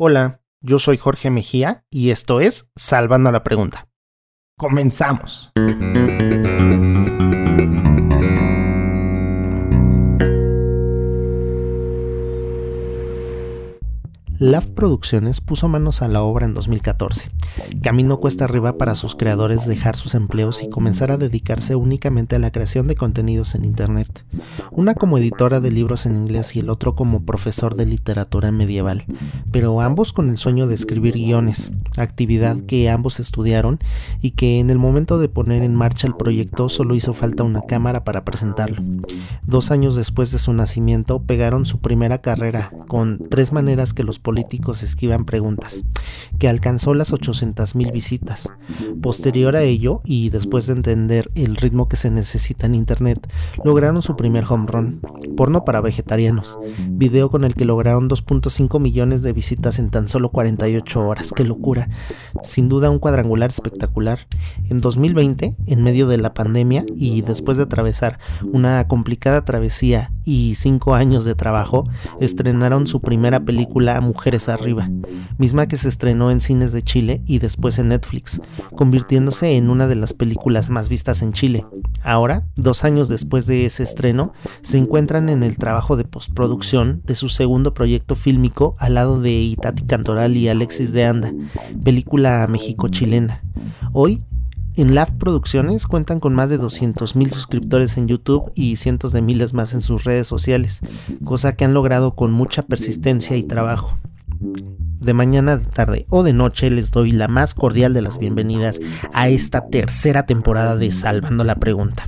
Hola, yo soy Jorge Mejía y esto es Salvando la Pregunta. Comenzamos. LAF Producciones puso manos a la obra en 2014. Camino cuesta arriba para sus creadores dejar sus empleos y comenzar a dedicarse únicamente a la creación de contenidos en Internet. Una como editora de libros en inglés y el otro como profesor de literatura medieval, pero ambos con el sueño de escribir guiones, actividad que ambos estudiaron y que en el momento de poner en marcha el proyecto solo hizo falta una cámara para presentarlo. Dos años después de su nacimiento pegaron su primera carrera con tres maneras que los políticos esquivan preguntas, que alcanzó las 800 mil visitas. Posterior a ello, y después de entender el ritmo que se necesita en Internet, lograron su primer home run, porno para vegetarianos, video con el que lograron 2.5 millones de visitas en tan solo 48 horas. ¡Qué locura! Sin duda un cuadrangular espectacular. En 2020, en medio de la pandemia y después de atravesar una complicada travesía y cinco años de trabajo, estrenaron su primera película Mujeres Arriba, misma que se estrenó en cines de Chile y después en Netflix, convirtiéndose en una de las películas más vistas en Chile. Ahora, dos años después de ese estreno, se encuentran en el trabajo de postproducción de su segundo proyecto fílmico al lado de Itati Cantoral y Alexis de Anda, película México-chilena. Hoy en LAF Producciones cuentan con más de 200.000 suscriptores en YouTube y cientos de miles más en sus redes sociales, cosa que han logrado con mucha persistencia y trabajo de mañana, de tarde o de noche les doy la más cordial de las bienvenidas a esta tercera temporada de Salvando la Pregunta.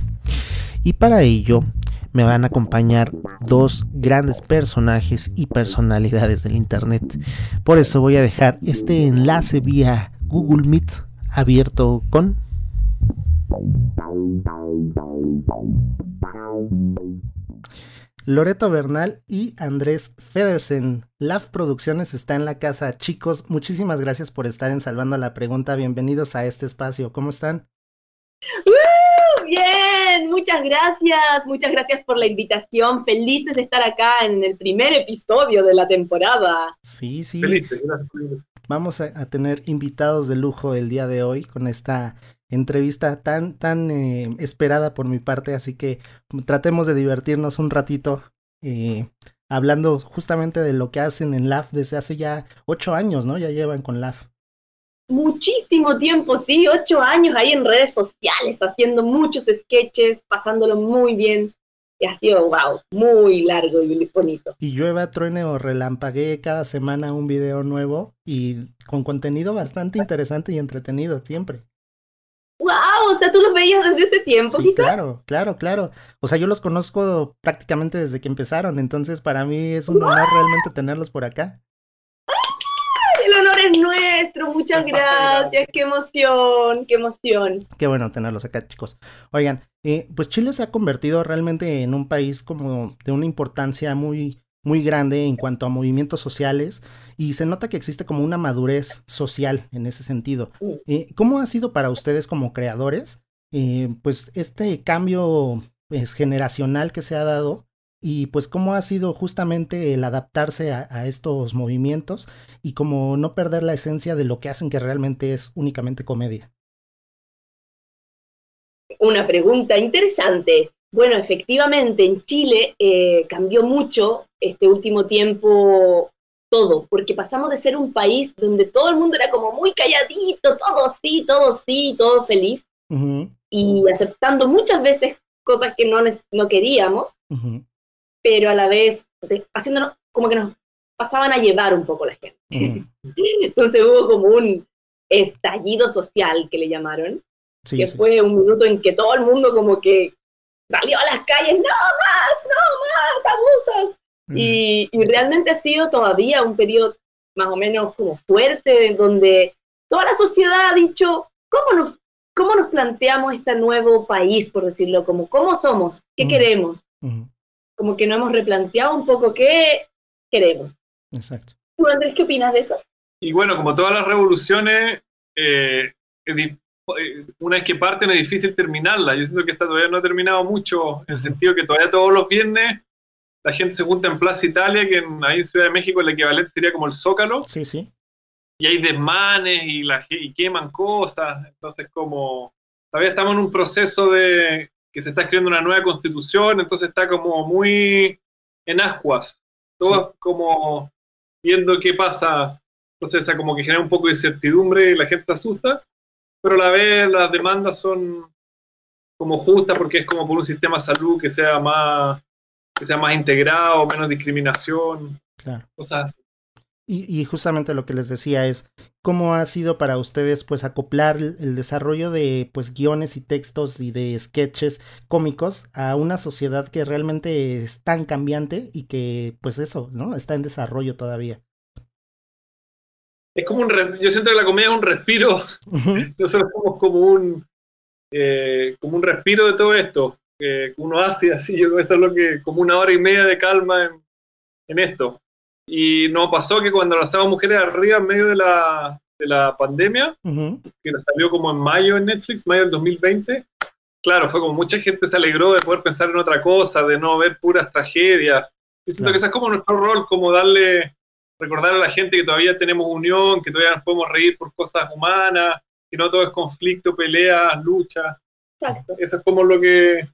Y para ello me van a acompañar dos grandes personajes y personalidades del Internet. Por eso voy a dejar este enlace vía Google Meet abierto con... Loreto Bernal y Andrés Federsen. LAF Producciones está en la casa. Chicos, muchísimas gracias por estar en Salvando la Pregunta. Bienvenidos a este espacio. ¿Cómo están? Bien, muchas gracias. Muchas gracias por la invitación. Felices de estar acá en el primer episodio de la temporada. Sí, sí. Vamos a, tener invitados de lujo el día de hoy con esta entrevista tan, tan eh, esperada por mi parte, así que tratemos de divertirnos un ratito eh, hablando justamente de lo que hacen en LAF desde hace ya ocho años, ¿no? Ya llevan con LAF. Muchísimo tiempo, sí, ocho años ahí en redes sociales, haciendo muchos sketches, pasándolo muy bien. Y ha sido, wow, muy largo y bonito. Y llueva, truene o relampaguee cada semana un video nuevo y con contenido bastante interesante y entretenido siempre. ¡Wow! O sea, tú los veías desde ese tiempo, sí, Claro, claro, claro. O sea, yo los conozco prácticamente desde que empezaron, entonces para mí es un honor realmente tenerlos por acá. Es nuestro, muchas gracias, qué emoción, qué emoción. Qué bueno tenerlos acá, chicos. Oigan, eh, pues Chile se ha convertido realmente en un país como de una importancia muy, muy grande en cuanto a movimientos sociales y se nota que existe como una madurez social en ese sentido. Eh, ¿Cómo ha sido para ustedes como creadores eh, pues este cambio pues, generacional que se ha dado y pues cómo ha sido justamente el adaptarse a, estos movimientos y como no perder la esencia de lo que hacen que realmente es únicamente comedia? Una pregunta interesante. Bueno, efectivamente, en Chile eh, cambió mucho este último tiempo todo, porque pasamos de ser un país donde todo el mundo era como muy calladito, todo sí, todo sí, todo feliz, y aceptando muchas veces cosas que no, no queríamos, pero a la vez haciéndonos como que nos pasaban a llevar un poco la gente. Entonces hubo como un estallido social que le llamaron, que fue un minuto en que todo el mundo como que salió a las calles, no más, no más, abusas. Y, realmente ha sido todavía un periodo más o menos como fuerte, donde toda la sociedad ha dicho, ¿cómo nos, cómo nos planteamos este nuevo país, por decirlo, como cómo somos, qué queremos? Como que no hemos replanteado un poco qué queremos. Exacto. ¿Tú, Andrés, qué opinas de eso? Y bueno, como todas las revoluciones, eh, eh, una vez que parten es difícil terminarla. Yo siento que esta todavía no ha terminado mucho, en el sentido que todavía todos los viernes la gente se junta en Plaza Italia, que en, ahí en Ciudad de México el equivalente sería como el Zócalo. Sí, sí. Y hay desmanes y, la, y queman cosas. Entonces, como todavía estamos en un proceso de que se está escribiendo una nueva constitución, entonces está como muy en ascuas. Todo como viendo qué pasa. Entonces, o sea, como que genera un poco de incertidumbre y la gente se asusta. Pero a la vez las demandas son como justas porque es como por un sistema de salud que sea más que sea más integrado, menos discriminación, claro. cosas así. Y, justamente lo que les decía es cómo ha sido para ustedes pues acoplar el, desarrollo de pues guiones y textos y de sketches cómicos a una sociedad que realmente es tan cambiante y que pues eso, ¿no? Está en desarrollo todavía. Es como un, yo siento que la comedia es un respiro, nosotros somos como un, eh, como un respiro de todo esto, que uno hace así, yo eso es lo que, como una hora y media de calma en, esto. Y nos pasó que cuando lanzamos Mujeres Arriba en medio de la, de la pandemia, que salió como en mayo en Netflix, mayo del 2020, claro, fue como mucha gente se alegró de poder pensar en otra cosa, de no ver puras tragedias. Y siento que ese es como nuestro rol, como darle, recordar a la gente que todavía tenemos unión, que todavía nos podemos reír por cosas humanas, que no todo es conflicto, peleas, lucha. Exacto. Eso es como lo que,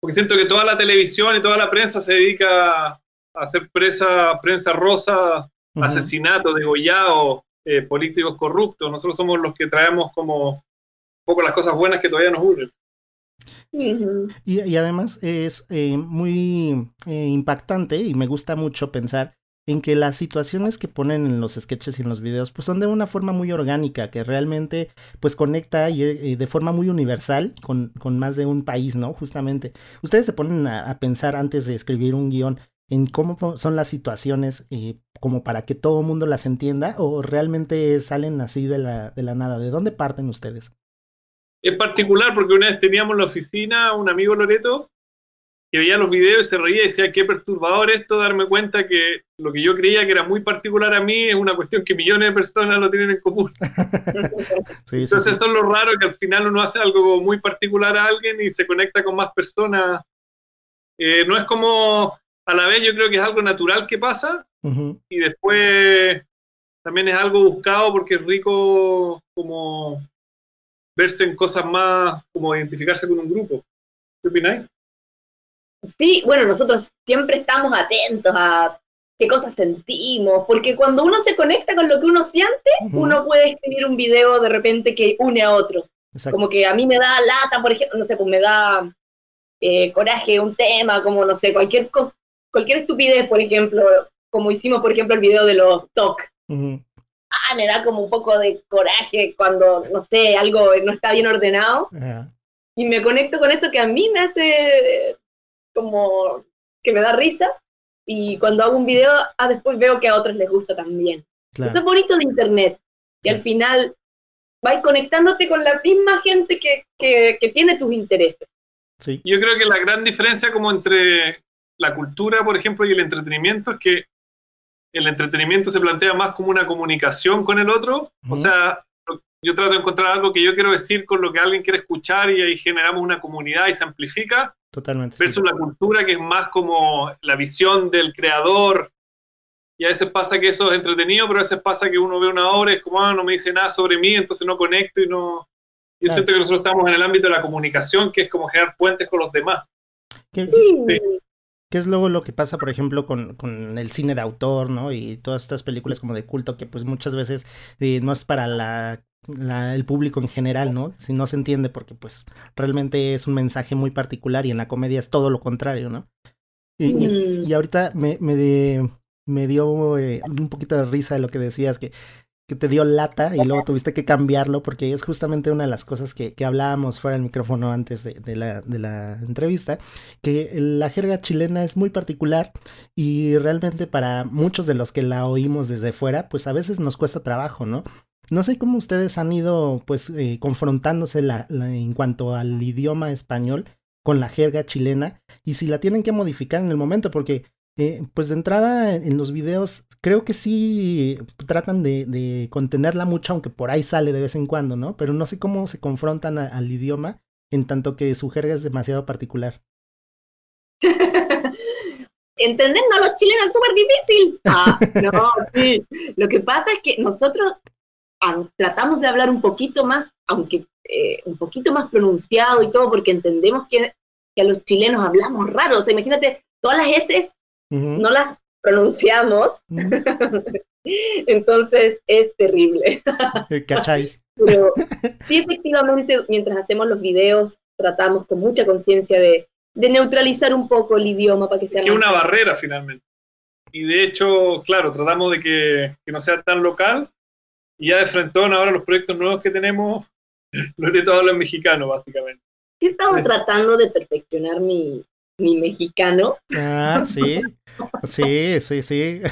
porque siento que toda la televisión y toda la prensa se dedica a hacer presa, prensa rosa, asesinatos, degollados, eh, políticos corruptos. Nosotros somos los que traemos como un poco las cosas buenas que todavía nos unen. y, además es eh, muy eh, impactante y me gusta mucho pensar en que las situaciones que ponen en los sketches y en los videos pues son de una forma muy orgánica, que realmente pues conecta y, de forma muy universal con, con, más de un país, ¿no? Justamente. Ustedes se ponen a, pensar antes de escribir un guion en cómo son las situaciones eh, como para que todo el mundo las entienda o realmente salen así de la, de la nada. ¿De dónde parten ustedes? Es particular porque una vez teníamos en la oficina un amigo Loreto que veía los videos y se reía y decía, qué perturbador esto, darme cuenta que lo que yo creía que era muy particular a mí es una cuestión que millones de personas lo tienen en común. Entonces eso es lo raro, que al final uno hace algo muy particular a alguien y se conecta con más personas. Eh, no es como, a la vez yo creo que es algo natural que pasa y después también es algo buscado porque es rico como verse en cosas más, como identificarse con un grupo. ¿Qué opináis? Sí, bueno, nosotros siempre estamos atentos a qué cosas sentimos, porque cuando uno se conecta con lo que uno siente, uno puede escribir un video de repente que une a otros. Como que a mí me da lata, por ejemplo, no sé, pues me da eh, coraje un tema, como no sé, cualquier cosa, cualquier estupidez, por ejemplo, como hicimos, por ejemplo, el video de los TOC. Ah, me da como un poco de coraje cuando, no sé, algo no está bien ordenado. Y me conecto con eso que a mí me hace como que me da risa y cuando hago un video, ah, después veo que a otros les gusta también. Eso es bonito de Internet. Y al final vas conectándote con la misma gente que, que, tiene tus intereses. Sí. Yo creo que la gran diferencia como entre la cultura, por ejemplo, y el entretenimiento es que el entretenimiento se plantea más como una comunicación con el otro. O sea, yo trato de encontrar algo que yo quiero decir con lo que alguien quiere escuchar y ahí generamos una comunidad y se amplifica. Totalmente. Versus la cultura que es más como la visión del creador. Y a veces pasa que eso es entretenido, pero a veces pasa que uno ve una obra y es como, ah, no me dice nada sobre mí, entonces no conecto y no... Yo siento que nosotros estamos en el ámbito de la comunicación, que es como generar puentes con los demás. ¿Qué, sí. ¿Qué es luego lo que pasa, por ejemplo, con, con, el cine de autor, ¿no? Y todas estas películas como de culto que pues muchas veces eh, no es para la el público en general, ¿no? Si no se entiende porque pues realmente es un mensaje muy particular y en la comedia es todo lo contrario, ¿no? Y, y, ahorita me, me, me dio eh, un poquito de risa de lo que decías, que, te dio lata y luego tuviste que cambiarlo porque es justamente una de las cosas que, que hablábamos fuera del micrófono antes de, de, la, de la entrevista, que la jerga chilena es muy particular y realmente para muchos de los que la oímos desde fuera, pues a veces nos cuesta trabajo, ¿no? No sé cómo ustedes han ido pues eh, confrontándose la, en cuanto al idioma español con la jerga chilena y si la tienen que modificar en el momento porque eh, pues de entrada en los videos creo que sí tratan de, contenerla mucho aunque por ahí sale de vez en cuando, ¿no? Pero no sé cómo se confrontan al idioma en tanto que su jerga es demasiado particular. entendernos a los chilenos es súper difícil. Ah, no, sí. Lo que pasa es que nosotros tratamos de hablar un poquito más, aunque eh, un poquito más pronunciado y todo, porque entendemos que, a los chilenos hablamos raro. O sea, imagínate, todas las S no las pronunciamos. Entonces es terrible. ¿Cachai? Pero sí, efectivamente, mientras hacemos los videos, tratamos con mucha conciencia de, neutralizar un poco el idioma para que sea... Es una barrera finalmente. Y de hecho, claro, tratamos de que, no sea tan local. Y ya de frente ahora los proyectos nuevos que tenemos, los de todos los mexicanos, básicamente. Sí, estamos tratando de perfeccionar mi, mi mexicano. Ah, sí. Sí, sí, sí.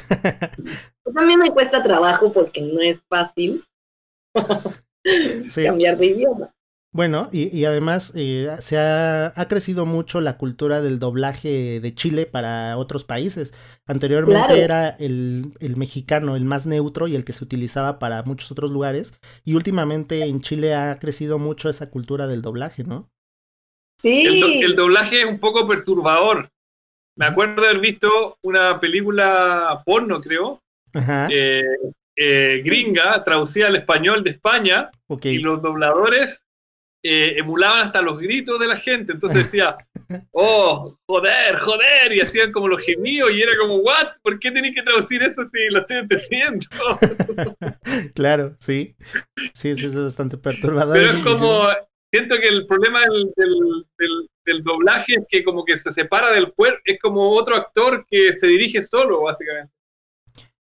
También me cuesta trabajo porque no es fácil cambiar de idioma. Bueno, y, además eh, se ha, crecido mucho la cultura del doblaje de Chile para otros países. Anteriormente era el, el, mexicano el más neutro y el que se utilizaba para muchos otros lugares. Y últimamente en Chile ha crecido mucho esa cultura del doblaje, ¿no? El, doblaje es un poco perturbador. Me acuerdo de haber visto una película porno, creo, eh, eh, gringa, traducida al español de España, y los dobladores eh, emulaban hasta los gritos de la gente. Entonces decía, oh, joder, joder, y hacían como los gemidos, y era como, what, ¿por qué tenéis que traducir eso si lo estoy entendiendo? claro, sí. Sí, sí, es bastante perturbador. Pero es como, siento que el problema del, del, doblaje es que como que se separa del cuerpo, es como otro actor que se dirige solo, básicamente.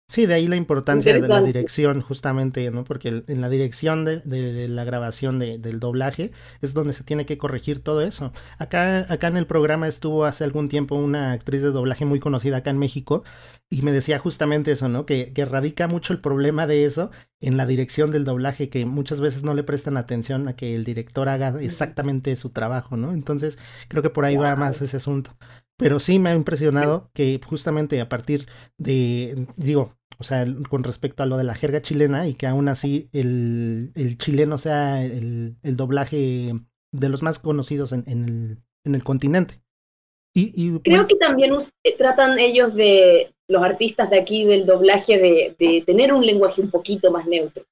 Sí, de ahí la importancia de la dirección, justamente, ¿no? Porque en la dirección de, de la grabación de, del doblaje es donde se tiene que corregir todo eso. Acá, acá en el programa estuvo hace algún tiempo una actriz de doblaje muy conocida acá en México y me decía justamente eso, ¿no? Que, que radica mucho el problema de eso en la dirección del doblaje, que muchas veces no le prestan atención a que el director haga exactamente su trabajo, ¿no? Entonces, creo que por ahí va más ese asunto. Pero sí me ha impresionado que justamente a partir de, digo, o sea, con respecto a lo de la jerga chilena y que aún así el, el chileno sea el, el, doblaje de los más conocidos en, en, el, en el continente. Y, y Creo que también eh, tratan ellos de, los artistas de aquí del doblaje, de, de tener un lenguaje un poquito más neutro.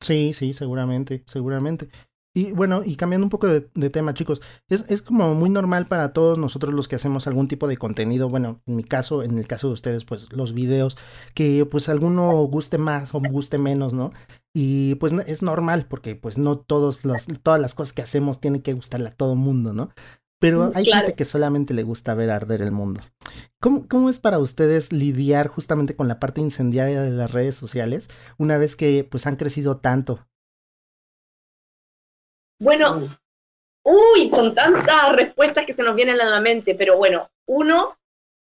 Sí, sí, seguramente, seguramente. Y bueno, y cambiando un poco de, tema, chicos, es, es, como muy normal para todos nosotros los que hacemos algún tipo de contenido, bueno, en mi caso, en el caso de ustedes, pues los videos, que pues alguno guste más o guste menos, ¿no? Y pues es normal porque pues no todos los, todas las cosas que hacemos tienen que gustarle a todo mundo, ¿no? Pero mm, hay gente que solamente le gusta ver arder el mundo. ¿Cómo, ¿Cómo es para ustedes lidiar justamente con la parte incendiaria de las redes sociales una vez que pues han crecido tanto bueno, uy, son tantas respuestas que se nos vienen a la mente, pero bueno, uno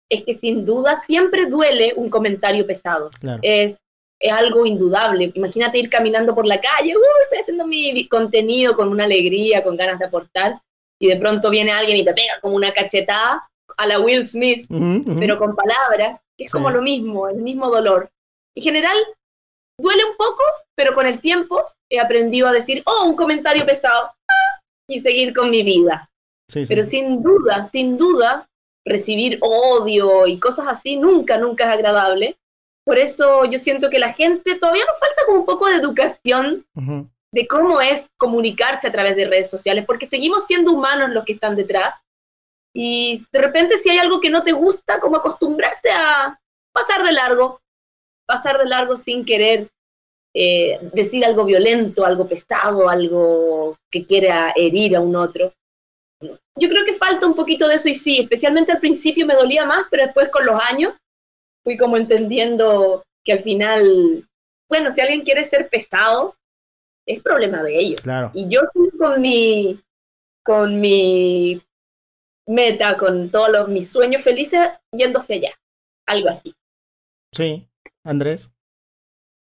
es que sin duda siempre duele un comentario pesado. Es, es algo indudable. Imagínate ir caminando por la calle, uy, estoy haciendo mi contenido con una alegría, con ganas de aportar, y de pronto viene alguien y te pega como una cachetada a la Will Smith, pero con palabras, que es como lo mismo, el mismo dolor. En general, duele un poco, pero con el tiempo he aprendido a decir, oh, un comentario pesado, y seguir con mi vida. Pero sin duda, sin duda, recibir odio y cosas así nunca, nunca es agradable. Por eso yo siento que la gente todavía nos falta como un poco de educación de cómo es comunicarse a través de redes sociales, porque seguimos siendo humanos los que están detrás. Y de repente si hay algo que no te gusta, como acostumbrarse a pasar de largo, pasar de largo sin querer eh, decir algo violento, algo pesado, algo que quiera herir a un otro. Yo creo que falta un poquito de eso y sí, especialmente al principio me dolía más, pero después con los años fui como entendiendo que al final, bueno, si alguien quiere ser pesado, es problema de ellos. Y yo con mi, con mi meta, con todos los, mis sueños felices, yéndose allá. Algo así. Sí, Andrés.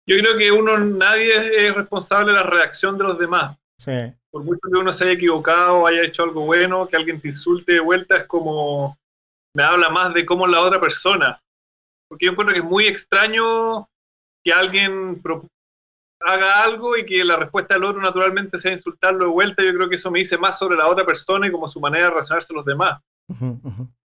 Yo creo que uno, nadie es responsable de la reacción de los demás. Sí. Por mucho que uno se haya equivocado, haya hecho algo bueno, que alguien te insulte de vuelta, es como, me habla más de cómo es la otra persona. Porque yo encuentro que es muy extraño que alguien haga algo y que la respuesta del otro naturalmente sea insultarlo de vuelta. Yo creo que eso me dice más sobre la otra persona y como su manera de relacionarse a los demás.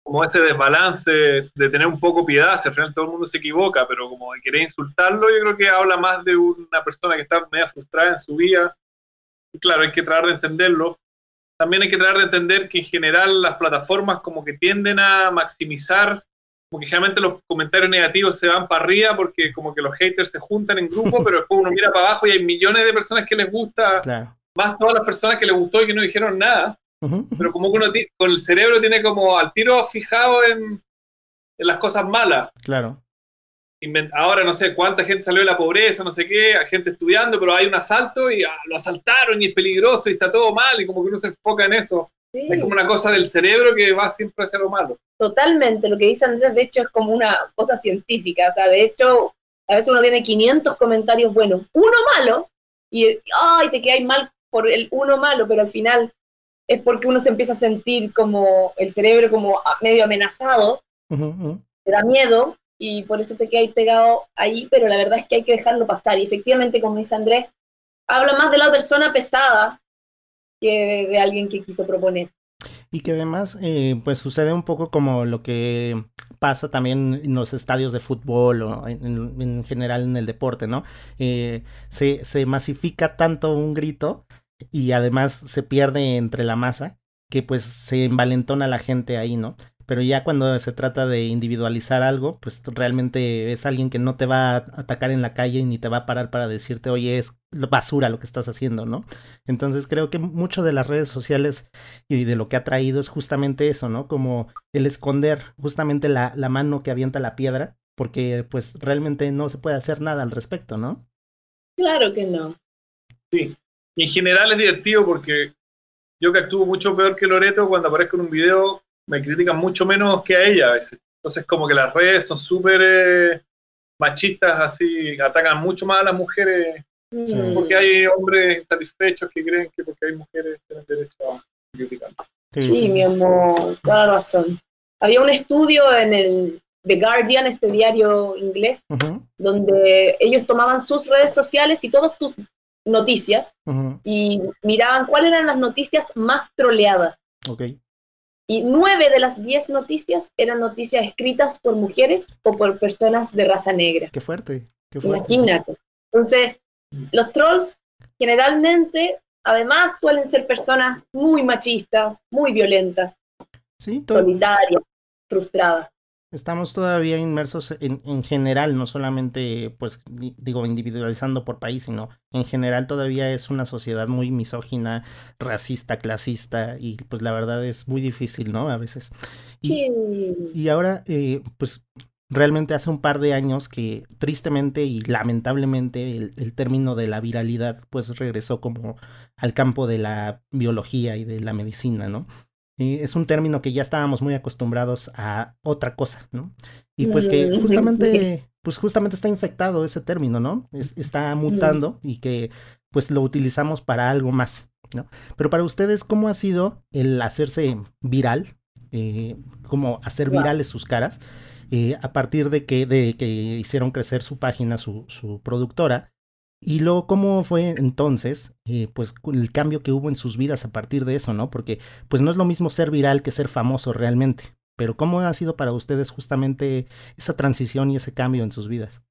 Como ese desbalance de tener un poco piedad, si al final todo el mundo se equivoca, pero como de querer insultarlo, yo creo que habla más de una persona que está media frustrada en su vida. Y claro, hay que tratar de entenderlo. También hay que tratar de entender que en general las plataformas como que tienden a maximizar, como que generalmente los comentarios negativos se van para arriba porque como que los haters se juntan en grupo, pero después uno mira para abajo y hay millones de personas que les gusta, más todas las personas que les gustó y que no dijeron nada. Pero como que uno con el cerebro tiene como al tiro fijado en, las cosas malas. Claro. Ahora no sé cuánta gente salió de la pobreza, no sé qué, hay gente estudiando, pero hay un asalto y ah, lo asaltaron y es peligroso y está todo mal y como que uno se enfoca en eso. Es como una cosa del cerebro que va siempre hacia lo malo. Totalmente, lo que dice Andrés de hecho es como una cosa científica, o sea, de hecho a veces uno tiene 500 comentarios buenos, uno malo y ay, te quedáis mal por el uno malo, pero al final es porque uno se empieza a sentir como el cerebro como medio amenazado, te da miedo y por eso te quedas pegado ahí, pero la verdad es que hay que dejarlo pasar. Y efectivamente, como dice Andrés, habla más de la persona pesada que de, alguien que quiso proponer. Y que además, eh, pues sucede un poco como lo que pasa también en los estadios de fútbol o en, general en el deporte, ¿no? Eh, se, se masifica tanto un grito y además se pierde entre la masa, que pues se envalentona la gente ahí, ¿no? Pero ya cuando se trata de individualizar algo, pues realmente es alguien que no te va a atacar en la calle ni te va a parar para decirte, oye, es basura lo que estás haciendo, ¿no? Entonces creo que mucho de las redes sociales y de lo que ha traído es justamente eso, ¿no? Como el esconder justamente la, la mano que avienta la piedra, porque pues realmente no se puede hacer nada al respecto, ¿no? Claro que no. Sí, en general es divertido porque yo que actúo mucho peor que Loreto, cuando aparezco en un video me critican mucho menos que a ella a veces. Entonces como que las redes son súper eh, machistas, así, atacan mucho más a las mujeres. Porque hay hombres insatisfechos que creen que porque hay mujeres tienen derecho a criticar. Sí, mi amor, toda razón. Había un estudio en el The Guardian, este diario inglés, donde ellos tomaban sus redes sociales y todas sus noticias y miraban cuáles eran las noticias más troleadas. Okay. Y nueve de las diez noticias eran noticias escritas por mujeres o por personas de raza negra. Qué fuerte. Qué fuerte Imagínate. Entonces, los trolls generalmente, además, suelen ser personas muy machistas, muy violentas, sí, solitarias, frustradas. Estamos todavía inmersos en, en, general, no solamente, pues, digo, individualizando por país, sino en general todavía es una sociedad muy misógina, racista, clasista, y pues la verdad es muy difícil, ¿no? A veces. Y, y ahora, eh, pues, realmente hace un par de años que tristemente y lamentablemente el, el, término de la viralidad pues regresó como al campo de la biología y de la medicina, ¿no? Es un término que ya estábamos muy acostumbrados a otra cosa, ¿no? Y pues que mm, justamente, pues justamente está infectado ese término, ¿no? está mutando y que pues lo utilizamos para algo más, ¿no? Pero para ustedes, ¿cómo ha sido el hacerse viral? Eh, como hacer virales sus caras eh, a partir de que, de que hicieron crecer su página, su, su productora, y luego, ¿cómo fue entonces, eh, pues, el cambio que hubo en sus vidas a partir de eso, ¿no? Porque, pues, no es lo mismo ser viral que ser famoso realmente. Pero, ¿cómo ha sido para ustedes justamente esa transición y ese cambio en sus vidas?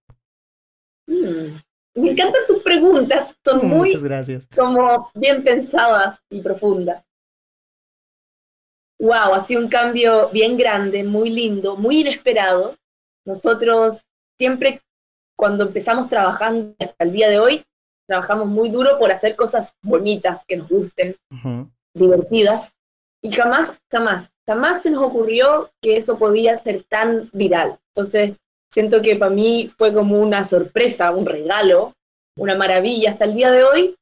Mm, me encantan tus preguntas, son mm, muy, gracias. como bien pensadas y profundas. Wow, ha sido un cambio bien grande, muy lindo, muy inesperado. Nosotros siempre cuando empezamos trabajando hasta el día de hoy, trabajamos muy duro por hacer cosas bonitas, que nos gusten, divertidas, y jamás, jamás, jamás se nos ocurrió que eso podía ser tan viral. Entonces, siento que para mí fue como una sorpresa, un regalo, una maravilla. Hasta el día de hoy,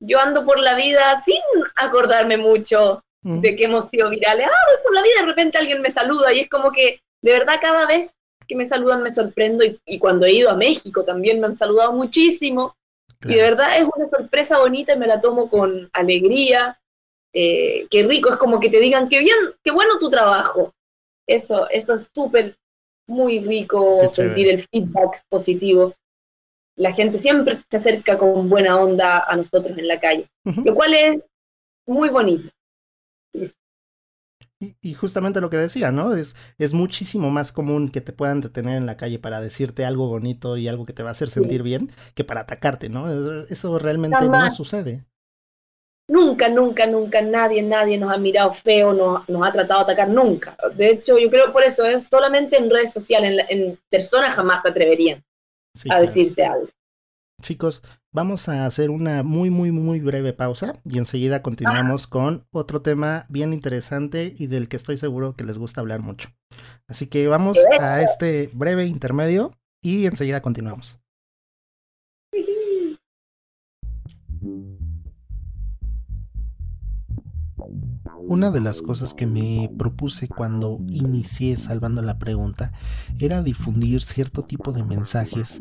yo ando por la vida sin acordarme mucho de que hemos sido virales. Ah, voy por la vida, de repente alguien me saluda y es como que de verdad cada vez que me saludan me sorprendo y, cuando he ido a México también me han saludado muchísimo. Y de verdad es una sorpresa bonita y me la tomo con alegría. Eh, qué rico, es como que te digan, qué bien, qué bueno tu trabajo. Eso, eso es súper, muy rico sentir el feedback positivo. La gente siempre se acerca con buena onda a nosotros en la calle, lo cual es muy bonito. Y, justamente lo que decía, ¿no? Es, es muchísimo más común que te puedan detener en la calle para decirte algo bonito y algo que te va a hacer sentir bien que para atacarte, ¿no? Eso realmente no sucede. Nunca, nunca, nunca nadie, nadie nos ha mirado feo, nos, nos ha tratado de atacar, nunca. De hecho, yo creo por eso, es ¿eh? solamente en redes sociales, en, personas jamás se atreverían a decirte algo. Chicos, vamos a hacer una muy, muy, muy breve pausa y enseguida continuamos con otro tema bien interesante y del que estoy seguro que les gusta hablar mucho. Así que vamos a este breve intermedio y enseguida continuamos. Una de las cosas que me propuse cuando inicié salvando la pregunta era difundir cierto tipo de mensajes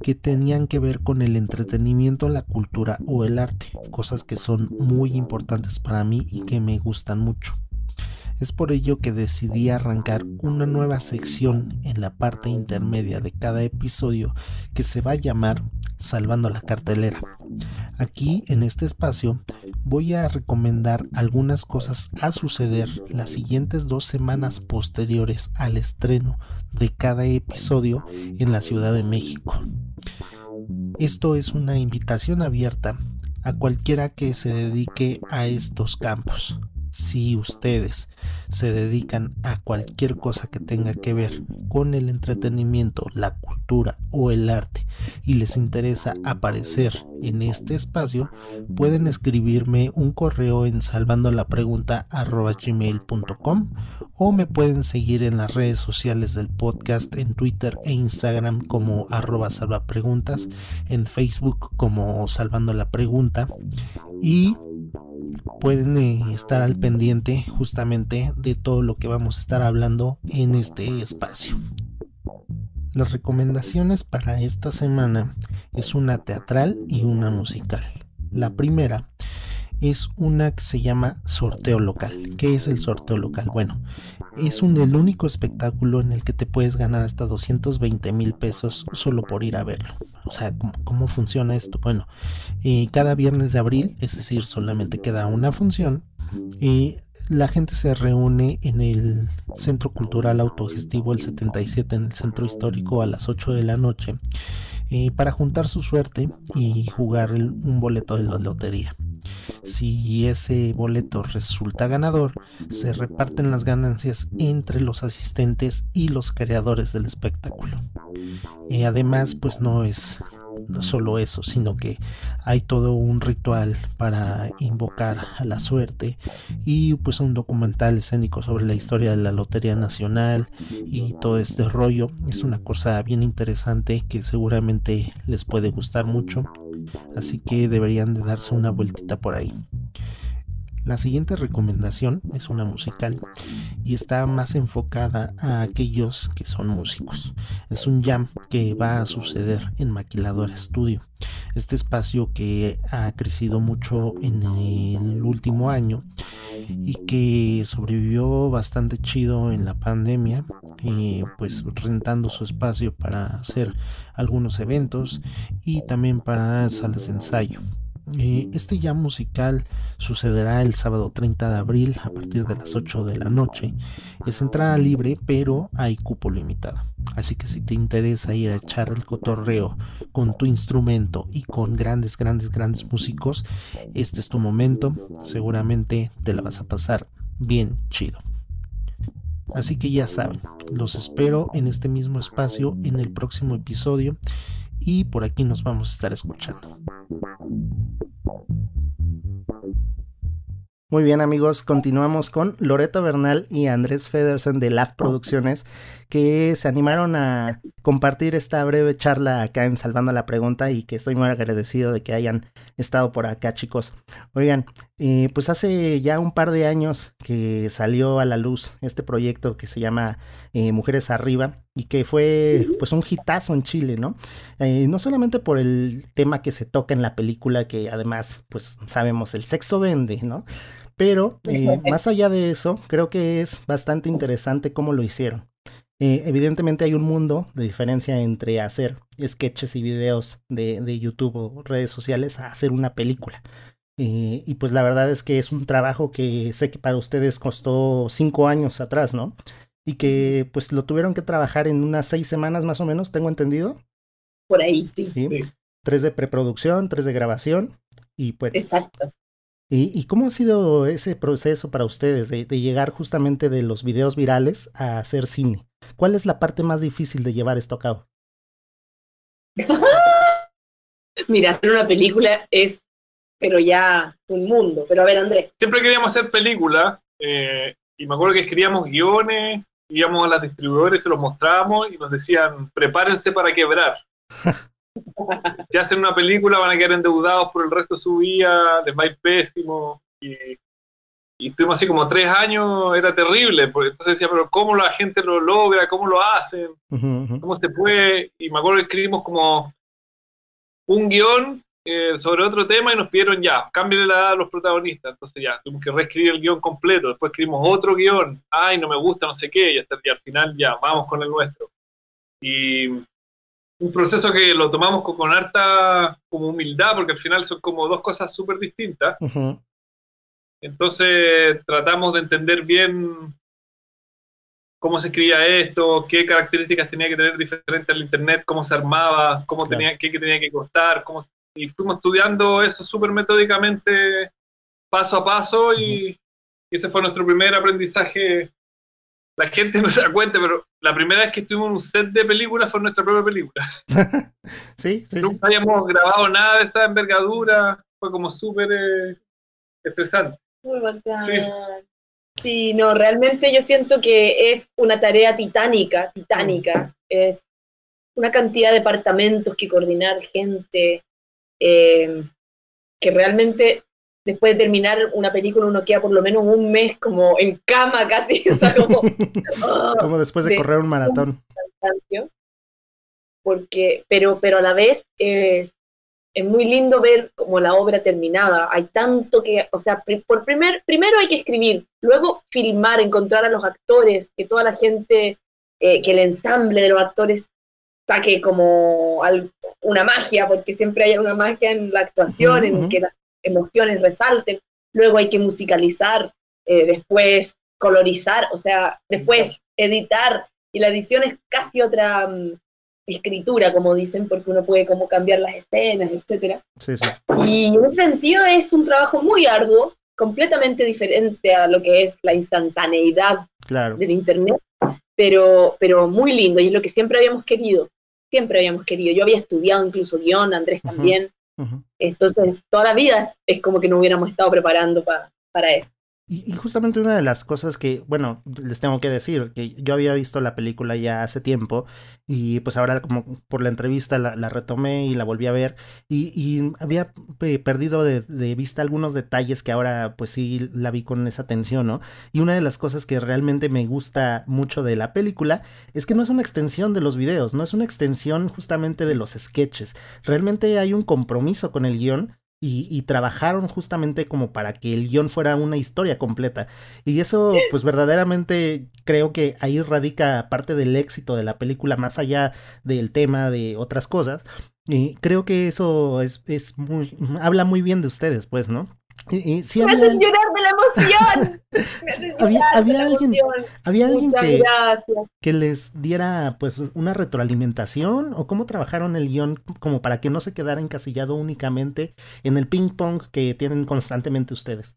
que tenían que ver con el entretenimiento, la cultura o el arte, cosas que son muy importantes para mí y que me gustan mucho. Es por ello que decidí arrancar una nueva sección en la parte intermedia de cada episodio que se va a llamar Salvando la cartelera. Aquí, en este espacio, voy a recomendar algunas cosas a suceder las siguientes dos semanas posteriores al estreno de cada episodio en la Ciudad de México. Esto es una invitación abierta a cualquiera que se dedique a estos campos si ustedes se dedican a cualquier cosa que tenga que ver con el entretenimiento, la cultura o el arte y les interesa aparecer en este espacio, pueden escribirme un correo en salvando la pregunta o me pueden seguir en las redes sociales del podcast en Twitter e Instagram como arroba salvapreguntas, en Facebook como salvando la pregunta y pueden eh, estar al pendiente justamente de todo lo que vamos a estar hablando en este espacio. Las recomendaciones para esta semana es una teatral y una musical. La primera es una que se llama sorteo local. ¿Qué es el sorteo local? Bueno, es un, el único espectáculo en el que te puedes ganar hasta 220 mil pesos solo por ir a verlo. O sea, ¿cómo, funciona esto? Bueno, eh, cada viernes de abril, es decir, solamente queda una función, y la gente se reúne en el Centro Cultural Autogestivo el 77 en el Centro Histórico a las 8 de la noche eh, para juntar su suerte y jugar un boleto de la lotería. Si ese boleto resulta ganador, se reparten las ganancias entre los asistentes y los creadores del espectáculo. Y además, pues no es no solo eso, sino que hay todo un ritual para invocar a la suerte y pues un documental escénico sobre la historia de la Lotería Nacional y todo este rollo. Es una cosa bien interesante que seguramente les puede gustar mucho, así que deberían de darse una vueltita por ahí. La siguiente recomendación es una musical y está más enfocada a aquellos que son músicos. Es un jam que va a suceder en Maquiladora Studio. Este espacio que ha crecido mucho en el último año y que sobrevivió bastante chido en la pandemia, y pues rentando su espacio para hacer algunos eventos y también para salas de ensayo. Eh, este ya musical sucederá el sábado 30 de abril a partir de las 8 de la noche. Es entrada libre, pero hay cupo limitado. Así que si te interesa ir a echar el cotorreo con tu instrumento y con grandes, grandes, grandes músicos, este es tu momento. Seguramente te la vas a pasar bien chido. Así que ya saben, los espero en este mismo espacio en el próximo episodio y por aquí nos vamos a estar escuchando. Muy bien amigos, continuamos con Loreto Bernal y Andrés Federsen de LAF Producciones que se animaron a compartir esta breve charla acá en Salvando la Pregunta y que estoy muy agradecido de que hayan estado por acá chicos. Oigan, eh, pues hace ya un par de años que salió a la luz este proyecto que se llama eh, Mujeres Arriba y que fue pues un hitazo en Chile, ¿no? Eh, no solamente por el tema que se toca en la película, que además pues sabemos el sexo vende, ¿no? Pero eh, más allá de eso, creo que es bastante interesante cómo lo hicieron. Eh, evidentemente hay un mundo de diferencia entre hacer sketches y videos de, de YouTube o redes sociales a hacer una película. Eh, y pues la verdad es que es un trabajo que sé que para ustedes costó cinco años atrás, ¿no? Y que pues lo tuvieron que trabajar en unas seis semanas más o menos, tengo entendido. Por ahí, sí. Tres de preproducción, tres de grabación y pues... Exacto. ¿Y, cómo ha sido ese proceso para ustedes de, llegar justamente de los videos virales a hacer cine? ¿Cuál es la parte más difícil de llevar esto a cabo? Mira, hacer una película es, pero ya un mundo. Pero a ver, Andrés. Siempre queríamos hacer película eh, y me acuerdo que escribíamos guiones, íbamos a las distribuidores, se los mostrábamos y nos decían, prepárense para quebrar. si hacen una película van a quedar endeudados por el resto de su vida, les va a ir pésimo. Y, y estuvimos así como tres años, era terrible, porque entonces decía, pero ¿cómo la gente lo logra? ¿Cómo lo hacen? ¿Cómo se puede? Y me acuerdo que escribimos como un guion eh, sobre otro tema y nos pidieron ya, cámbiale la edad a los protagonistas. Entonces ya, tuvimos que reescribir el guion completo. Después escribimos otro guion. Ay, no me gusta, no sé qué. Y, hasta, y al final ya, vamos con el nuestro. Y un proceso que lo tomamos con, harta como humildad, porque al final son como dos cosas súper distintas. Entonces tratamos de entender bien cómo se escribía esto, qué características tenía que tener diferente al internet, cómo se armaba, cómo tenía, qué, tenía que costar, cómo, y fuimos estudiando eso súper metódicamente, paso a paso, y, ese fue nuestro primer aprendizaje. La gente no se da cuenta, pero la primera vez que estuvimos en un set de películas fue nuestra propia película. sí, sí. Nunca habíamos grabado nada de esa envergadura, fue como súper eh, estresante. Muy bacán. Sí. no, realmente yo siento que es una tarea titánica, titánica. Es una cantidad de departamentos que coordinar, gente, eh, que realmente después de terminar una película uno queda por lo menos un mes como en cama casi, como, después de, correr un maratón. Porque, pero, pero a la vez es, es muy lindo ver como la obra terminada. Hay tanto que, o sea, por primer, primero hay que escribir, luego filmar, encontrar a los actores, que toda la gente, eh, que el ensamble de los actores saque como una magia, porque siempre hay una magia en la actuación, en que las emociones resalten. Luego hay que musicalizar, eh, después colorizar, o sea, después editar. Y la edición es casi otra mm, escritura, como dicen, porque uno puede como cambiar las escenas, etcétera. Y en ese sentido es un trabajo muy arduo, completamente diferente a lo que es la instantaneidad del internet, pero, pero muy lindo y es lo que siempre habíamos querido siempre habíamos querido. Yo había estudiado incluso guion, Andrés también. Entonces, toda la vida es como que no hubiéramos estado preparando para eso. Y, justamente una de las cosas que, bueno, les tengo que decir, que yo había visto la película ya hace tiempo y pues ahora como por la entrevista la, retomé y la volví a ver y, había perdido de, vista algunos detalles que ahora pues sí la vi con esa atención, ¿no? Y una de las cosas que realmente me gusta mucho de la película es que no es una extensión de los videos, no es una extensión justamente de los sketches, realmente hay un compromiso con el guion y, trabajaron justamente como para que el guion fuera una historia completa. Y eso, pues verdaderamente creo que ahí radica parte del éxito de la película, más allá del tema de otras cosas. Y creo que eso es, es muy, habla muy bien de ustedes, pues, ¿no? Me había... llorar de la emoción. había, alguien, había alguien que, que, les diera pues una retroalimentación o cómo trabajaron el guion como para que no se quedara encasillado únicamente en el ping pong que tienen constantemente ustedes.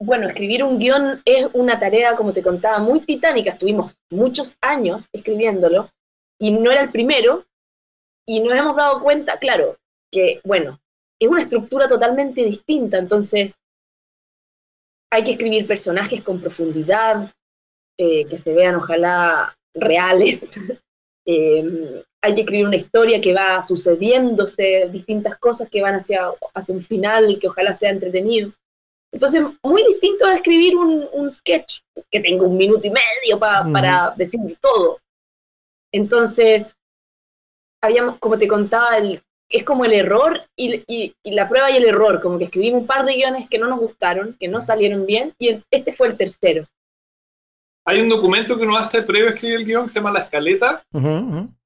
Bueno, escribir un guion es una tarea, como te contaba, muy titánica. Estuvimos muchos años escribiéndolo y no era el primero y nos hemos dado cuenta, claro, que, bueno, es una estructura totalmente distinta, entonces hay que escribir personajes con profundidad, eh, que se vean ojalá reales. Eh, hay que escribir una historia que va sucediéndose, distintas cosas que van hacia, hacia un final y que ojalá sea entretenido. Entonces, muy distinto a escribir un, sketch que tenga un minuto y medio para decir todo. Entonces, habíamos, como te contaba, el es como el error y, la prueba y el error, como que escribimos un par de guiones que no nos gustaron, que no salieron bien, y este fue el tercero. Hay un documento que uno hace previo a escribir el guion que se llama La Escaleta, un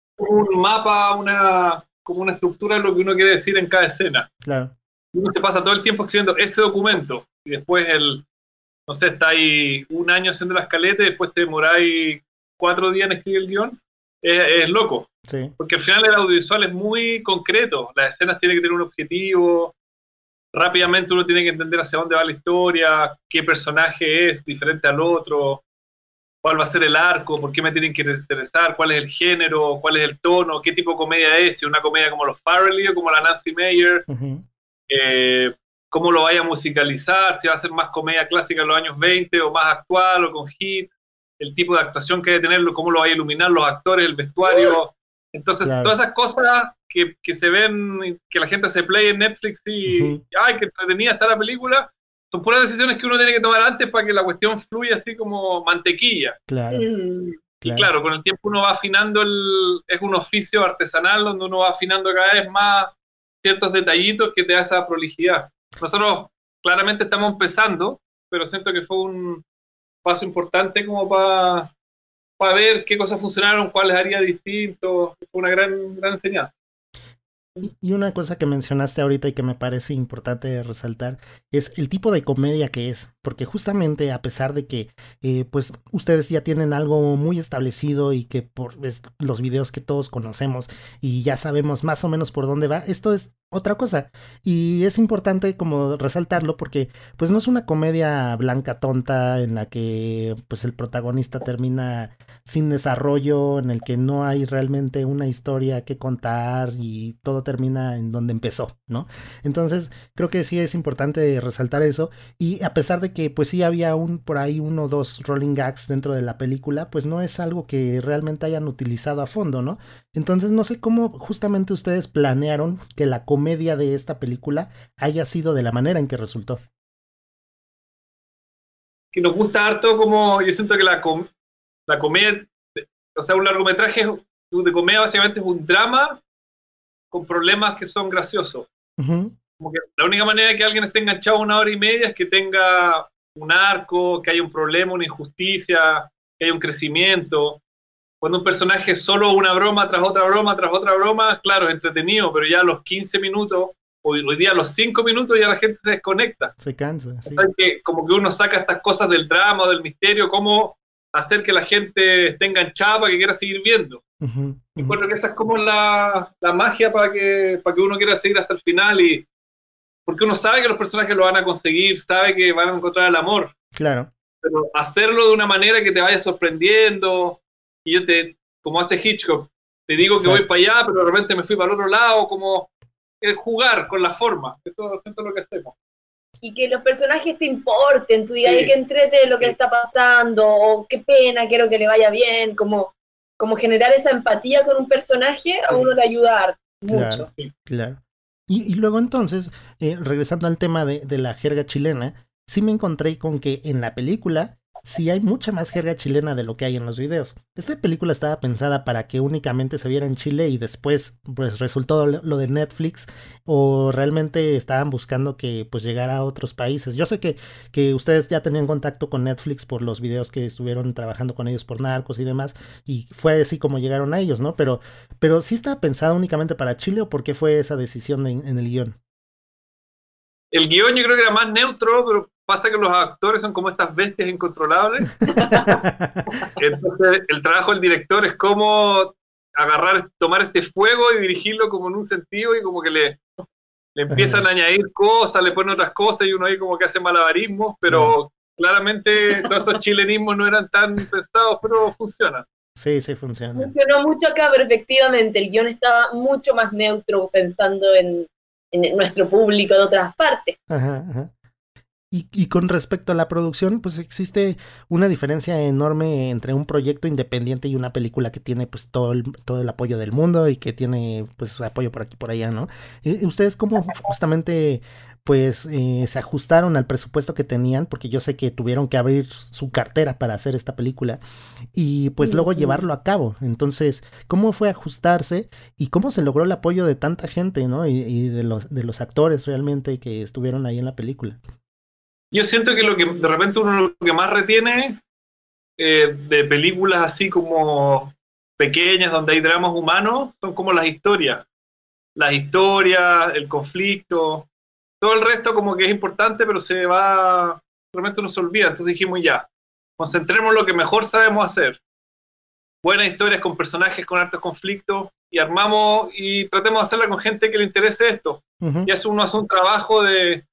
mapa, una, como una estructura de lo que uno quiere decir en cada escena. Claro. Uno se pasa todo el tiempo escribiendo ese documento y después el, no sé, está ahí un año haciendo la escaleta y después te demoráis cuatro días en escribir el guion. Es, loco. Sí. Porque al final el audiovisual es muy concreto. Las escenas tienen que tener un objetivo. Rápidamente uno tiene que entender hacia dónde va la historia, qué personaje es diferente al otro, cuál va a ser el arco, por qué me tienen que interesar, cuál es el género, cuál es el tono, qué tipo de comedia es, si una comedia como los Farrelly o como la Nancy Mayer, eh, cómo lo vaya a musicalizar, si va a ser más comedia clásica en los años 20 o más actual o con hit, el tipo de actuación que debe tenerlo, cómo lo va a iluminar los actores, el vestuario. Entonces, todas esas cosas que, que, se ven, que la gente se play en Netflix y, ay, que entretenida está la película, son puras decisiones que uno tiene que tomar antes para que la cuestión fluya así como mantequilla. Claro. Mm. Y claro, con el tiempo uno va afinando el. Es un oficio artesanal donde uno va afinando cada vez más ciertos detallitos que te da esa prolijidad. Nosotros claramente estamos empezando, pero siento que fue un paso importante como para para ver qué cosas funcionaron, cuáles haría distinto. Una gran, gran enseñanza. Y una cosa que mencionaste ahorita y que me parece importante resaltar es el tipo de comedia que es, porque justamente a pesar de que eh, pues ustedes ya tienen algo muy establecido y que por los videos que todos conocemos y ya sabemos más o menos por dónde va, esto es otra cosa. Y es importante como resaltarlo porque pues no es una comedia blanca tonta en la que pues el protagonista termina sin desarrollo, en el que no hay realmente una historia que contar y todo termina en donde empezó, ¿no? Entonces creo que sí es importante resaltar eso y a pesar de que pues sí había un por ahí uno o dos rolling gags dentro de la película, pues no es algo que realmente hayan utilizado a fondo, ¿no? Entonces no sé cómo justamente ustedes planearon que la comedia media de esta película haya sido de la manera en que resultó. Que nos gusta harto como yo siento que la, la comedia, o sea, un largometraje de comedia básicamente es un drama con problemas que son graciosos. Como que la única manera de que alguien esté enganchado una hora y media es que tenga un arco, que haya un problema, una injusticia, que haya un crecimiento cuando un personaje es solo una broma tras otra broma tras otra broma, claro, es entretenido, pero ya a los 15 minutos, hoy, hoy día a los 5 minutos ya la gente se desconecta. Se cansa. Sí. que, como que uno saca estas cosas del drama del misterio, cómo hacer que la gente esté enganchada para que quiera seguir viendo. Y creo que esa es como la, la, magia para que, para que uno quiera seguir hasta el final y porque uno sabe que los personajes lo van a conseguir, sabe que van a encontrar el amor. Claro. Pero hacerlo de una manera que te vaya sorprendiendo, y yo te, como hace Hitchcock, te digo que voy para allá, pero de repente me fui para el otro lado, como es jugar con la forma, eso es lo que hacemos. Y que los personajes te importen, tú digas que entrete lo que le está pasando, o qué pena, quiero que le vaya bien, como, como generar esa empatía con un personaje, a uno le ayuda mucho. Claro. Y, luego entonces, eh, regresando al tema de, de la jerga chilena, sí me encontré con que en la película sí hay mucha más jerga chilena de lo que hay en los videos. Esta película estaba pensada para que únicamente se viera en Chile y después pues resultó lo de Netflix o realmente estaban buscando que pues llegara a otros países. Yo sé que, que ustedes ya tenían contacto con Netflix por los videos que estuvieron trabajando con ellos por narcos y demás y fue así como llegaron a ellos, ¿no? Pero, pero sí estaba pensada únicamente para Chile o por qué fue esa decisión en el guion. El guion yo creo que era más neutro, pero pasa que los actores son como estas bestias incontrolables. Entonces, el trabajo del director es como agarrar, tomar este fuego y dirigirlo como en un sentido y como que le, le empiezan a añadir cosas, le ponen otras cosas y uno ahí como que hace malabarismos, pero claramente todos esos chilenismos no eran tan pensados, pero funcionan. Sí, sí, funciona. Funcionó mucho acá, pero efectivamente el guion estaba mucho más neutro pensando en, en nuestro público de otras partes. Ajá, ajá. Y, con respecto a la producción, pues existe una diferencia enorme entre un proyecto independiente y una película que tiene pues todo el, todo el apoyo del mundo y que tiene pues apoyo por aquí por allá, ¿no? ¿Ustedes cómo justamente pues eh, se ajustaron al presupuesto que tenían? Porque yo sé que tuvieron que abrir su cartera para hacer esta película y pues luego llevarlo a cabo. Entonces, ¿cómo fue ajustarse y cómo se logró el apoyo de tanta gente, ¿no? Y, y de, los, de los actores realmente que estuvieron ahí en la película yo siento que lo que de repente uno lo que más retiene eh, de películas así como pequeñas donde hay dramas humanos son como las historias. las historias, el conflicto, todo el resto como que es importante, pero se va, realmente no se olvida. Entonces dijimos ya, concentremos en lo que mejor sabemos hacer. Buenas historias con personajes con altos conflictos y armamos y tratemos de hacerla con gente que le interese esto. Y eso uno hace un trabajo de,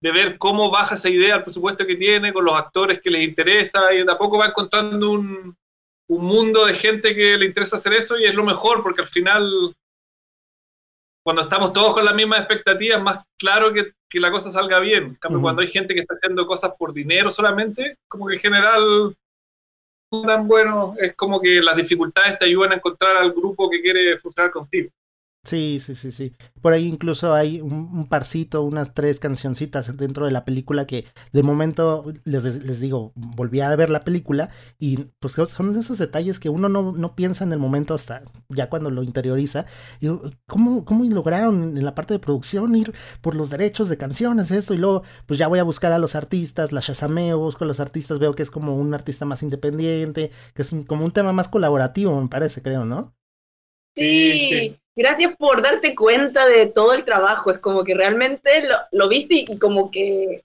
de ver cómo baja esa idea al presupuesto que tiene, con los actores que les interesa, y de a poco va encontrando un, un mundo de gente que le interesa hacer eso y es lo mejor, porque al final, cuando estamos todos con las mismas expectativas, es más claro que, que la cosa salga bien. En cambio, cuando hay gente que está haciendo cosas por dinero solamente, como que en general tan bueno, es como que las dificultades te ayudan a encontrar al grupo que quiere funcionar contigo. Sí, sí, sí, sí. Por ahí incluso hay un, parcito, unas tres cancioncitas dentro de la película que de momento les, les digo, volví a ver la película y pues son esos detalles que uno no, no piensa en el momento hasta ya cuando lo interioriza. Y, ¿cómo, ¿Cómo lograron en la parte de producción ir por los derechos de canciones, esto? Y luego pues ya voy a buscar a los artistas, la shazameo, busco a los artistas, veo que es como un artista más independiente, que es como un tema más colaborativo, me parece, creo, ¿no? sí gracias por darte cuenta de todo el trabajo. Es como que realmente lo, viste y, como que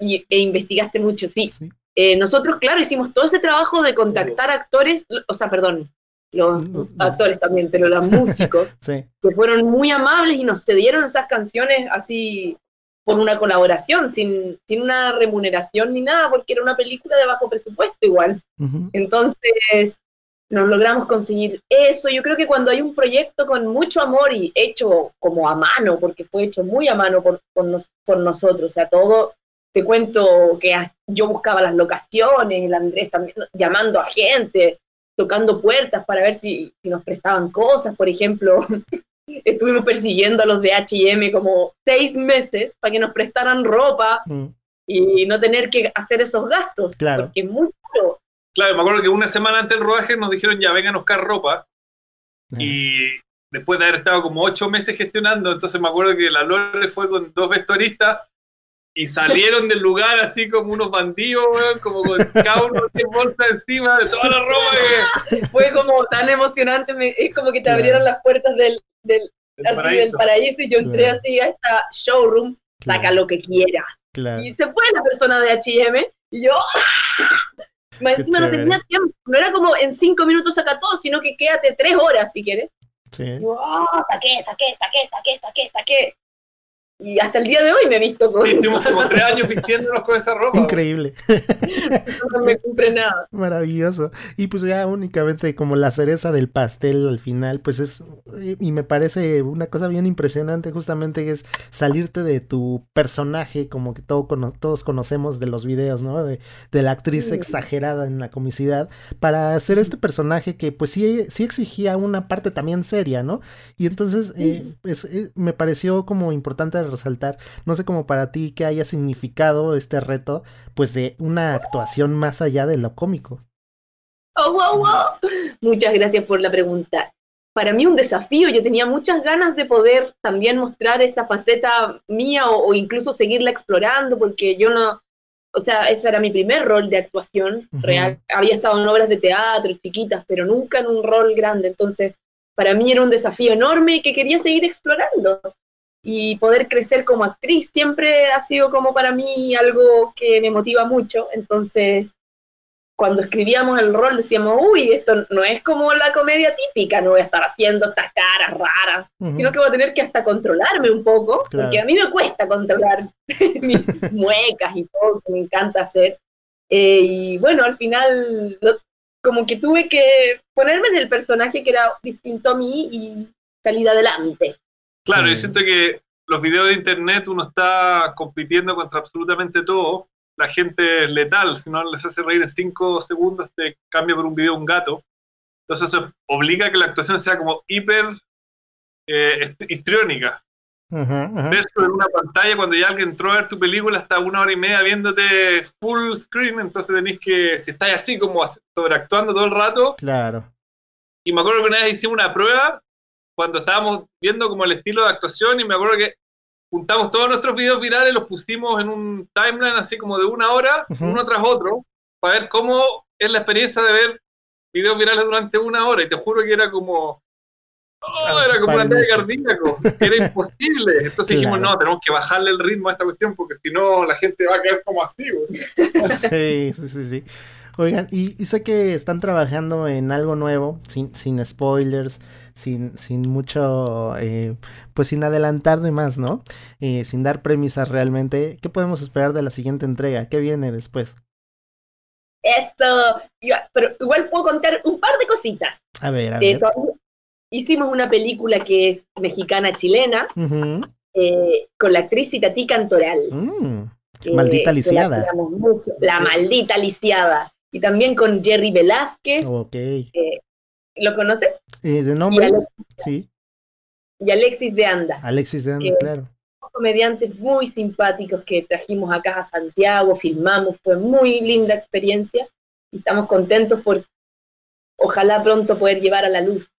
e investigaste mucho, sí. Eh, nosotros, claro, hicimos todo ese trabajo de contactar actores, o sea, perdón, los actores también, pero los músicos, que fueron muy amables y nos cedieron esas canciones así por una colaboración, sin, sin una remuneración ni nada, porque era una película de bajo presupuesto igual. Entonces, nos logramos conseguir eso. Yo creo que cuando hay un proyecto con mucho amor y hecho como a mano, porque fue hecho muy a mano por, por, nosotros, o sea, todo, te cuento que yo buscaba las locaciones, el Andrés también llamando a gente, tocando puertas para ver si, si nos prestaban cosas, por ejemplo. Estuvimos persiguiendo a los de HM como seis meses para que nos prestaran ropa mm. y no tener que hacer esos gastos, claro. porque es muy caro Claro, me acuerdo que una semana antes del rodaje nos dijeron ya, vengan a buscar ropa. Y después de haber estado como ocho meses gestionando, entonces me acuerdo que la Lore fue con dos vestuaristas y salieron del lugar así como unos bandidos, como con cada uno de bolsa encima de toda la ropa. Fue como tan emocionante, es como que te abrieron las puertas del, del, paraíso. y yo entré así a esta showroom, saca lo que quieras. Y se fue la persona de H&M y yo encima no tenía tiempo, no era como en cinco minutos saca todo, sino que quédate tres horas si quieres. Sí. Ah, saqué, saqué, saqué, saqué, saqué, saqué. Y hasta el día de hoy me he visto con. Sí, estuvimos como tres años vistiéndonos con esa ropa. Increíble. no me cumple nada. Maravilloso. Y pues ya únicamente como la cereza del pastel al final, pues es. Y me parece una cosa bien impresionante, justamente, es salirte de tu personaje, como que todo, todos conocemos de los videos, ¿no? De, de la actriz exagerada en la comicidad, para hacer este personaje que, pues sí, sí exigía una parte también seria, ¿no? Y entonces, eh, pues, eh, me pareció como importante resaltar, no sé cómo para ti que haya significado este reto, pues de una actuación más allá de lo cómico. Oh, wow, wow. Muchas gracias por la pregunta. Para mí un desafío, yo tenía muchas ganas de poder también mostrar esa faceta mía o, incluso seguirla explorando, porque yo no, o sea, ese era mi primer rol de actuación real. Había estado en obras de teatro chiquitas, pero nunca en un rol grande. Entonces, para mí era un desafío enorme que quería seguir explorando y poder crecer como actriz siempre ha sido como para mí algo que me motiva mucho. Entonces, cuando escribíamos el rol decíamos, uy, esto no es como la comedia típica, no voy a estar haciendo estas caras raras, sino que voy a tener que hasta controlarme un poco, porque a mí me cuesta controlar mis muecas y todo, que me encanta hacer. Eh, y bueno, al final como que tuve que ponerme en el personaje que era distinto a mí y salir adelante. Claro, yo siento que los videos de internet uno está compitiendo contra absolutamente todo. La gente es letal, si no les hace reír en cinco segundos, te cambia por un video un gato. Entonces eso obliga a que la actuación sea como hiper eh, histriónica. Versus en una pantalla, cuando ya alguien entró a ver tu película hasta una hora y media viéndote full screen, entonces tenéis que, si estáis así como sobreactuando todo el rato. Claro. Y me acuerdo que una vez hicimos una prueba cuando estábamos viendo como el estilo de actuación y me acuerdo que juntamos todos nuestros videos virales, los pusimos en un timeline así como de una hora, uno tras otro, para ver cómo es la experiencia de ver videos virales durante una hora. Y te juro que era como, Oh, era como un ataque cardíaco, era imposible. Entonces dijimos, no, tenemos que bajarle el ritmo a esta cuestión porque si no la gente va a quedar como así. Sí, sí, sí, sí. Oigan, y, sé que están trabajando en algo nuevo, sin, sin spoilers, sin, sin mucho, eh, pues sin adelantar de más, ¿no? Eh, sin dar premisas realmente. ¿Qué podemos esperar de la siguiente entrega? ¿Qué viene después? Eso, pero igual puedo contar un par de cositas. A ver, a ver. hicimos una película que es mexicana-chilena, eh, con la actriz Itatí Cantoral. Mm, maldita lisiada. La, maldita lisiada y también con Jerry Velázquez. Ok. ¿Lo conoces? Eh, de nombre, sí. Y Alexis de Anda. Alexis de Anda, claro. Comediantes muy simpáticos que trajimos acá a Santiago, filmamos, fue muy linda experiencia y estamos contentos por ojalá pronto poder llevar a la luz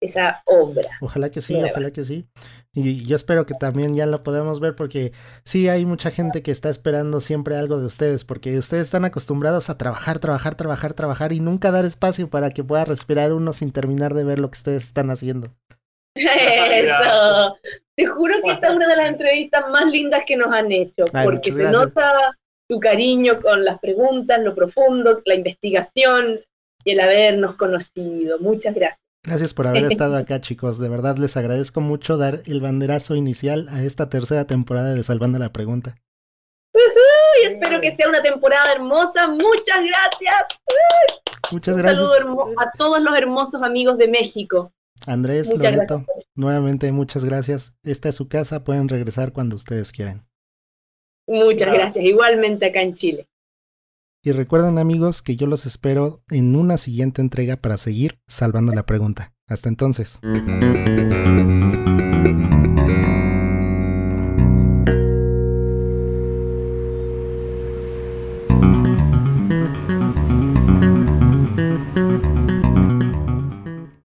esa obra. Ojalá que sí, ojalá que sí. Y yo espero que también ya lo podamos ver porque sí hay mucha gente que está esperando siempre algo de ustedes porque ustedes están acostumbrados a trabajar, trabajar, trabajar, trabajar y nunca dar espacio para que pueda respirar uno sin terminar de ver lo que ustedes están haciendo. Eso. Te juro que esta es una de las entrevistas más lindas que nos han hecho porque se nota tu cariño con las preguntas, lo profundo, la investigación y el habernos conocido. Muchas gracias. Gracias por haber estado acá, chicos. De verdad les agradezco mucho dar el banderazo inicial a esta tercera temporada de Salvando la Pregunta. y espero que sea una temporada hermosa. Muchas gracias. Muchas gracias. a todos los hermosos amigos de México. Andrés, Loreto, nuevamente muchas gracias. Esta es su casa, pueden regresar cuando ustedes quieran. Muchas gracias, igualmente acá en Chile. Y recuerden amigos que yo los espero en una siguiente entrega para seguir salvando la pregunta. Hasta entonces.